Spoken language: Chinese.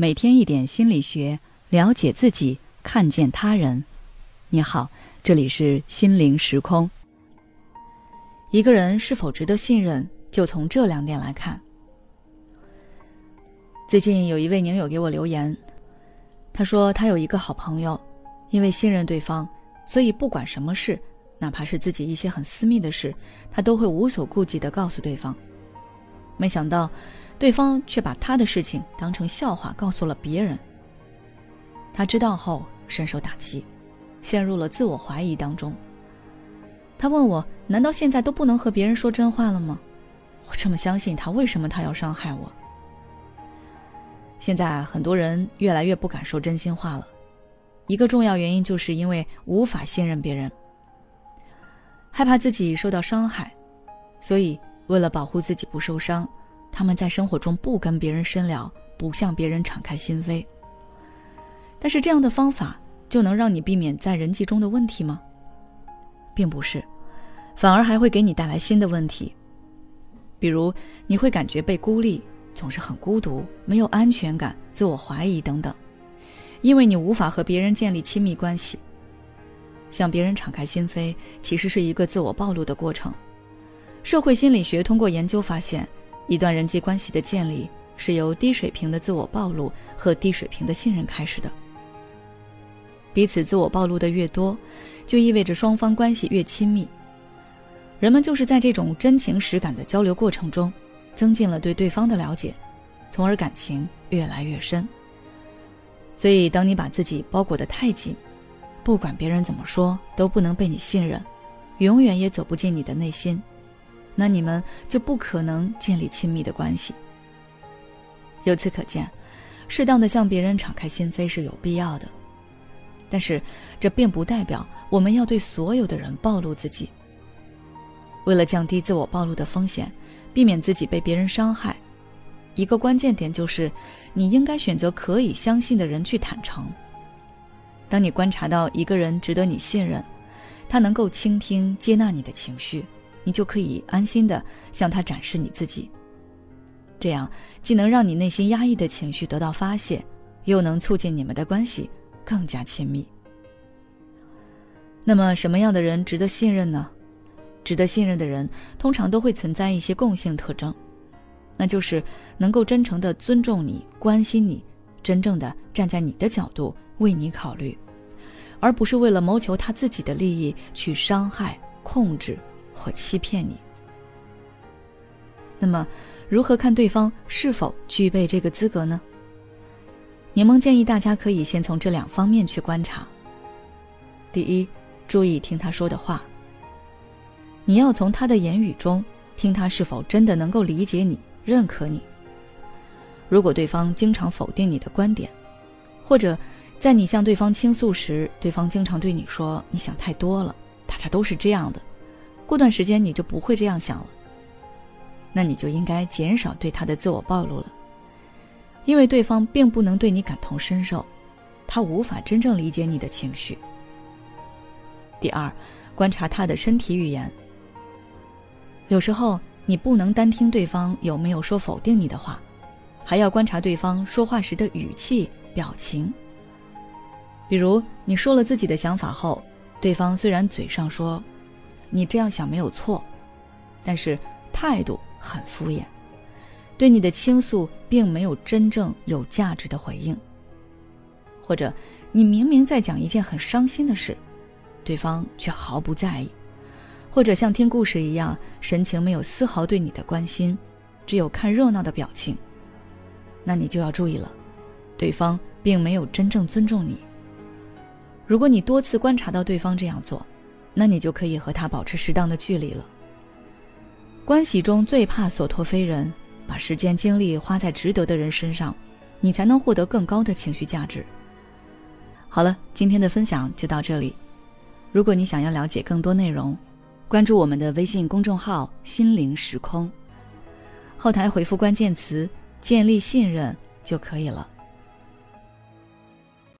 每天一点心理学，了解自己，看见他人。你好，这里是心灵时空。一个人是否值得信任，就从这两点来看。最近有一位宁友给我留言，他说他有一个好朋友，因为信任对方，所以不管什么事，哪怕是自己一些很私密的事，他都会无所顾忌的告诉对方。没想到，对方却把他的事情当成笑话告诉了别人。他知道后深受打击，陷入了自我怀疑当中。他问我：“难道现在都不能和别人说真话了吗？我这么相信他，为什么他要伤害我？”现在很多人越来越不敢说真心话了，一个重要原因就是因为无法信任别人，害怕自己受到伤害，所以。为了保护自己不受伤，他们在生活中不跟别人深聊，不向别人敞开心扉。但是这样的方法就能让你避免在人际中的问题吗？并不是，反而还会给你带来新的问题。比如你会感觉被孤立，总是很孤独，没有安全感，自我怀疑等等，因为你无法和别人建立亲密关系。向别人敞开心扉，其实是一个自我暴露的过程。社会心理学通过研究发现，一段人际关系的建立是由低水平的自我暴露和低水平的信任开始的。彼此自我暴露的越多，就意味着双方关系越亲密。人们就是在这种真情实感的交流过程中，增进了对对方的了解，从而感情越来越深。所以，当你把自己包裹得太紧，不管别人怎么说，都不能被你信任，永远也走不进你的内心。那你们就不可能建立亲密的关系。由此可见，适当的向别人敞开心扉是有必要的，但是这并不代表我们要对所有的人暴露自己。为了降低自我暴露的风险，避免自己被别人伤害，一个关键点就是，你应该选择可以相信的人去坦诚。当你观察到一个人值得你信任，他能够倾听、接纳你的情绪。你就可以安心的向他展示你自己，这样既能让你内心压抑的情绪得到发泄，又能促进你们的关系更加亲密。那么，什么样的人值得信任呢？值得信任的人通常都会存在一些共性特征，那就是能够真诚的尊重你、关心你，真正的站在你的角度为你考虑，而不是为了谋求他自己的利益去伤害、控制。或欺骗你。那么，如何看对方是否具备这个资格呢？柠檬建议大家可以先从这两方面去观察。第一，注意听他说的话。你要从他的言语中听他是否真的能够理解你、认可你。如果对方经常否定你的观点，或者在你向对方倾诉时，对方经常对你说“你想太多了，大家都是这样的”。过段时间你就不会这样想了，那你就应该减少对他的自我暴露了，因为对方并不能对你感同身受，他无法真正理解你的情绪。第二，观察他的身体语言。有时候你不能单听对方有没有说否定你的话，还要观察对方说话时的语气、表情。比如你说了自己的想法后，对方虽然嘴上说。你这样想没有错，但是态度很敷衍，对你的倾诉并没有真正有价值的回应。或者你明明在讲一件很伤心的事，对方却毫不在意，或者像听故事一样，神情没有丝毫对你的关心，只有看热闹的表情，那你就要注意了，对方并没有真正尊重你。如果你多次观察到对方这样做，那你就可以和他保持适当的距离了。关系中最怕所托非人，把时间精力花在值得的人身上，你才能获得更高的情绪价值。好了，今天的分享就到这里。如果你想要了解更多内容，关注我们的微信公众号“心灵时空”，后台回复关键词“建立信任”就可以了。